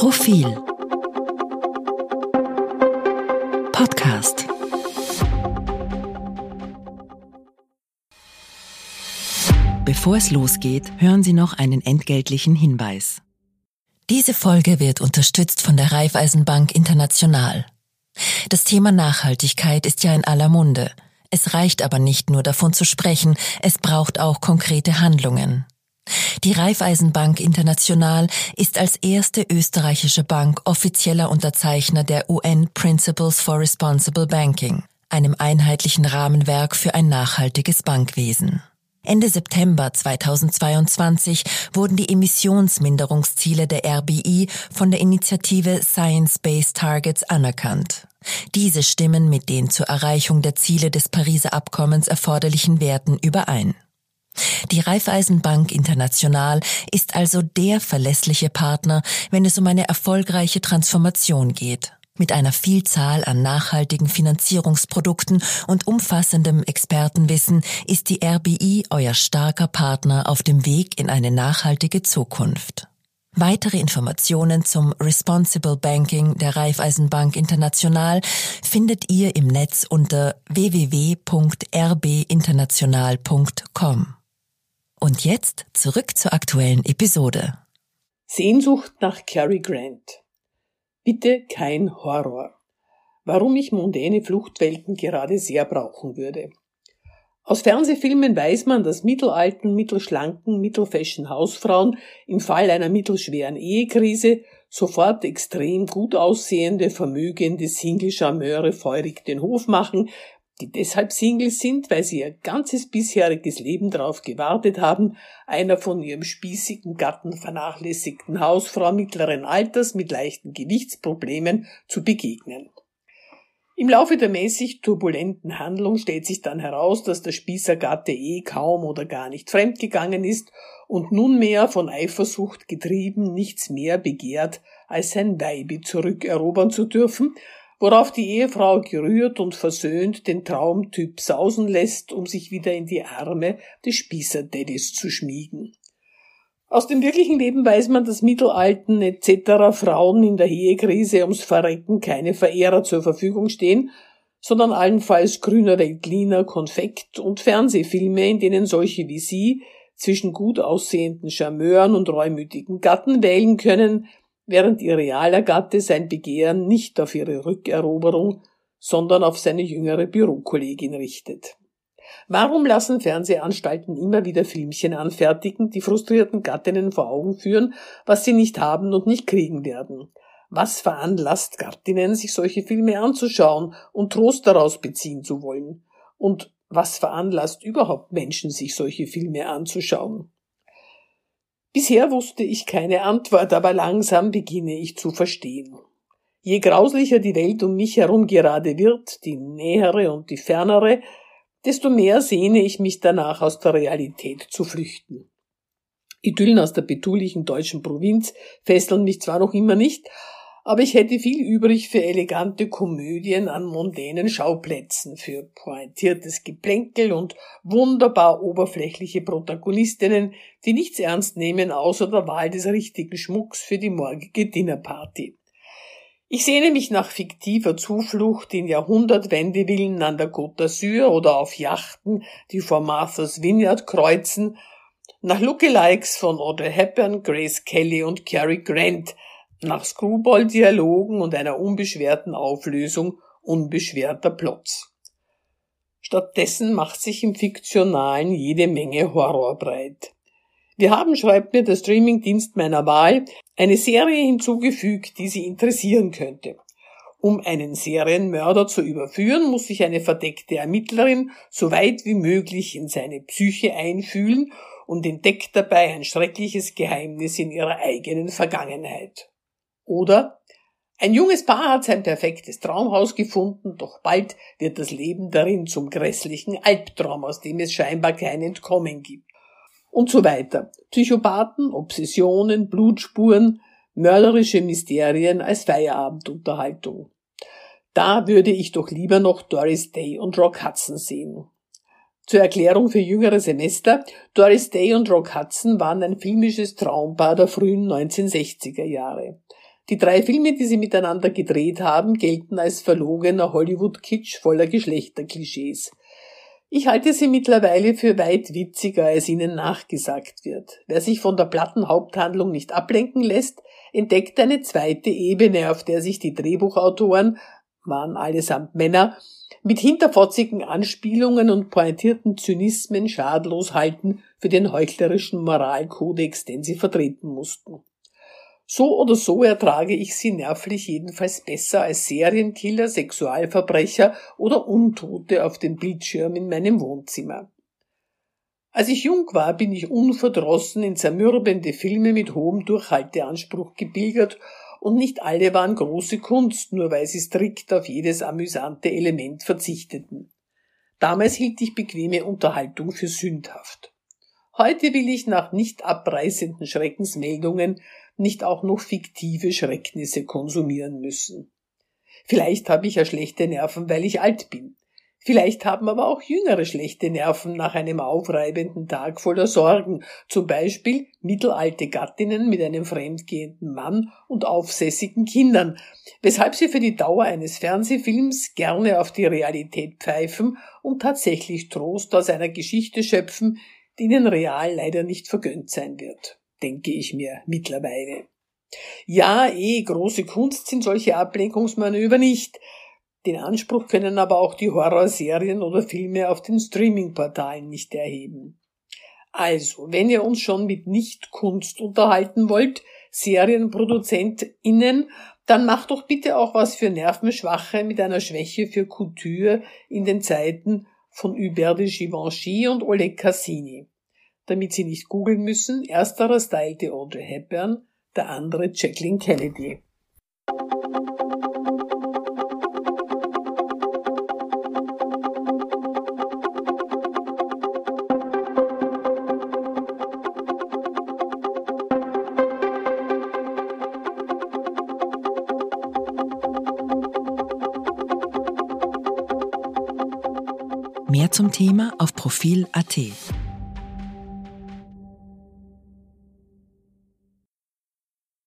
Profil Podcast Bevor es losgeht, hören Sie noch einen entgeltlichen Hinweis. Diese Folge wird unterstützt von der Raiffeisenbank International. Das Thema Nachhaltigkeit ist ja in aller Munde. Es reicht aber nicht nur davon zu sprechen, es braucht auch konkrete Handlungen. Die Raiffeisenbank International ist als erste österreichische Bank offizieller Unterzeichner der UN Principles for Responsible Banking, einem einheitlichen Rahmenwerk für ein nachhaltiges Bankwesen. Ende September 2022 wurden die Emissionsminderungsziele der RBI von der Initiative Science-Based Targets anerkannt. Diese stimmen mit den zur Erreichung der Ziele des Pariser Abkommens erforderlichen Werten überein. Die Raiffeisenbank International ist also der verlässliche Partner, wenn es um eine erfolgreiche Transformation geht. Mit einer Vielzahl an nachhaltigen Finanzierungsprodukten und umfassendem Expertenwissen ist die RBI euer starker Partner auf dem Weg in eine nachhaltige Zukunft. Weitere Informationen zum Responsible Banking der Raiffeisenbank International findet ihr im Netz unter www.rbinternational.com. Und jetzt zurück zur aktuellen Episode. Sehnsucht nach Cary Grant. Bitte kein Horror. Warum ich mondäne Fluchtwelten gerade sehr brauchen würde. Aus Fernsehfilmen weiß man, dass mittelalten, mittelschlanken, mittelfashion Hausfrauen im Fall einer mittelschweren Ehekrise sofort extrem gut aussehende, vermögende Single-Charmeure feurig den Hof machen, die deshalb Single sind, weil sie ihr ganzes bisheriges Leben darauf gewartet haben, einer von ihrem spießigen Gatten vernachlässigten Hausfrau mittleren Alters mit leichten Gewichtsproblemen zu begegnen. Im Laufe der mäßig turbulenten Handlung stellt sich dann heraus, dass der Spießergatte eh kaum oder gar nicht fremdgegangen ist und nunmehr von Eifersucht getrieben nichts mehr begehrt, als sein Weibe zurückerobern zu dürfen, worauf die Ehefrau gerührt und versöhnt den Traumtyp sausen lässt, um sich wieder in die Arme des Spießerdaddys zu schmiegen. Aus dem wirklichen Leben weiß man, dass Mittelalten etc. Frauen in der Ehekrise ums Verrecken keine Verehrer zur Verfügung stehen, sondern allenfalls grüner Veltliner, Konfekt und Fernsehfilme, in denen solche wie sie zwischen gut aussehenden Charmeuren und reumütigen Gatten wählen können, während ihr realer Gatte sein Begehren nicht auf ihre Rückeroberung, sondern auf seine jüngere Bürokollegin richtet. Warum lassen Fernsehanstalten immer wieder Filmchen anfertigen, die frustrierten Gattinnen vor Augen führen, was sie nicht haben und nicht kriegen werden? Was veranlasst Gattinnen, sich solche Filme anzuschauen und Trost daraus beziehen zu wollen? Und was veranlasst überhaupt Menschen, sich solche Filme anzuschauen? Bisher wusste ich keine Antwort, aber langsam beginne ich zu verstehen. Je grauslicher die Welt um mich herum gerade wird, die nähere und die fernere, desto mehr sehne ich mich danach aus der Realität zu flüchten. Idyllen aus der betulichen deutschen Provinz fesseln mich zwar noch immer nicht, aber ich hätte viel übrig für elegante Komödien an mondänen Schauplätzen, für pointiertes Geplänkel und wunderbar oberflächliche Protagonistinnen, die nichts ernst nehmen außer der Wahl des richtigen Schmucks für die morgige Dinnerparty. Ich sehne mich nach fiktiver Zuflucht in Jahrhundertwendevillen an der Côte d'Azur oder auf Yachten, die vor Martha's Vineyard kreuzen, nach Lookalikes von Audrey Hepburn, Grace Kelly und Cary Grant – nach Screwball-Dialogen und einer unbeschwerten Auflösung unbeschwerter Plots. Stattdessen macht sich im Fiktionalen jede Menge Horror breit. Wir haben, schreibt mir der Streamingdienst meiner Wahl, eine Serie hinzugefügt, die Sie interessieren könnte. Um einen Serienmörder zu überführen, muss sich eine verdeckte Ermittlerin so weit wie möglich in seine Psyche einfühlen und entdeckt dabei ein schreckliches Geheimnis in ihrer eigenen Vergangenheit. Oder ein junges Paar hat sein perfektes Traumhaus gefunden, doch bald wird das Leben darin zum grässlichen Albtraum, aus dem es scheinbar kein Entkommen gibt. Und so weiter. Psychopathen, Obsessionen, Blutspuren, mörderische Mysterien als Feierabendunterhaltung. Da würde ich doch lieber noch Doris Day und Rock Hudson sehen. Zur Erklärung für jüngere Semester, Doris Day und Rock Hudson waren ein filmisches Traumpaar der frühen 1960er Jahre. Die drei Filme, die sie miteinander gedreht haben, gelten als verlogener Hollywood-Kitsch voller Geschlechterklischees. Ich halte sie mittlerweile für weit witziger, als ihnen nachgesagt wird. Wer sich von der platten Haupthandlung nicht ablenken lässt, entdeckt eine zweite Ebene, auf der sich die Drehbuchautoren, waren allesamt Männer, mit hinterfotzigen Anspielungen und pointierten Zynismen schadlos halten für den heuchlerischen Moralkodex, den sie vertreten mussten. So oder so ertrage ich sie nervlich jedenfalls besser als Serienkiller, Sexualverbrecher oder Untote auf dem Bildschirm in meinem Wohnzimmer. Als ich jung war, bin ich unverdrossen in zermürbende Filme mit hohem Durchhalteanspruch gebilgert und nicht alle waren große Kunst, nur weil sie strikt auf jedes amüsante Element verzichteten. Damals hielt ich bequeme Unterhaltung für sündhaft. Heute will ich nach nicht abreißenden Schreckensmeldungen nicht auch noch fiktive Schrecknisse konsumieren müssen. Vielleicht habe ich ja schlechte Nerven, weil ich alt bin. Vielleicht haben aber auch Jüngere schlechte Nerven nach einem aufreibenden Tag voller Sorgen, zum Beispiel mittelalte Gattinnen mit einem fremdgehenden Mann und aufsässigen Kindern, weshalb sie für die Dauer eines Fernsehfilms gerne auf die Realität pfeifen und tatsächlich Trost aus einer Geschichte schöpfen, die ihnen real leider nicht vergönnt sein wird denke ich mir mittlerweile. Ja, eh, große Kunst sind solche Ablenkungsmanöver nicht. Den Anspruch können aber auch die Horrorserien oder Filme auf den Streaming-Portalen nicht erheben. Also, wenn ihr uns schon mit Nicht-Kunst unterhalten wollt, SerienproduzentInnen, dann macht doch bitte auch was für Nervenschwache mit einer Schwäche für Couture in den Zeiten von Hubert de Givenchy und Oleg Cassini damit Sie nicht googeln müssen. Ersterer stylte Audrey Hepburn, der andere Jacqueline Kennedy. Mehr zum Thema auf Profil.at.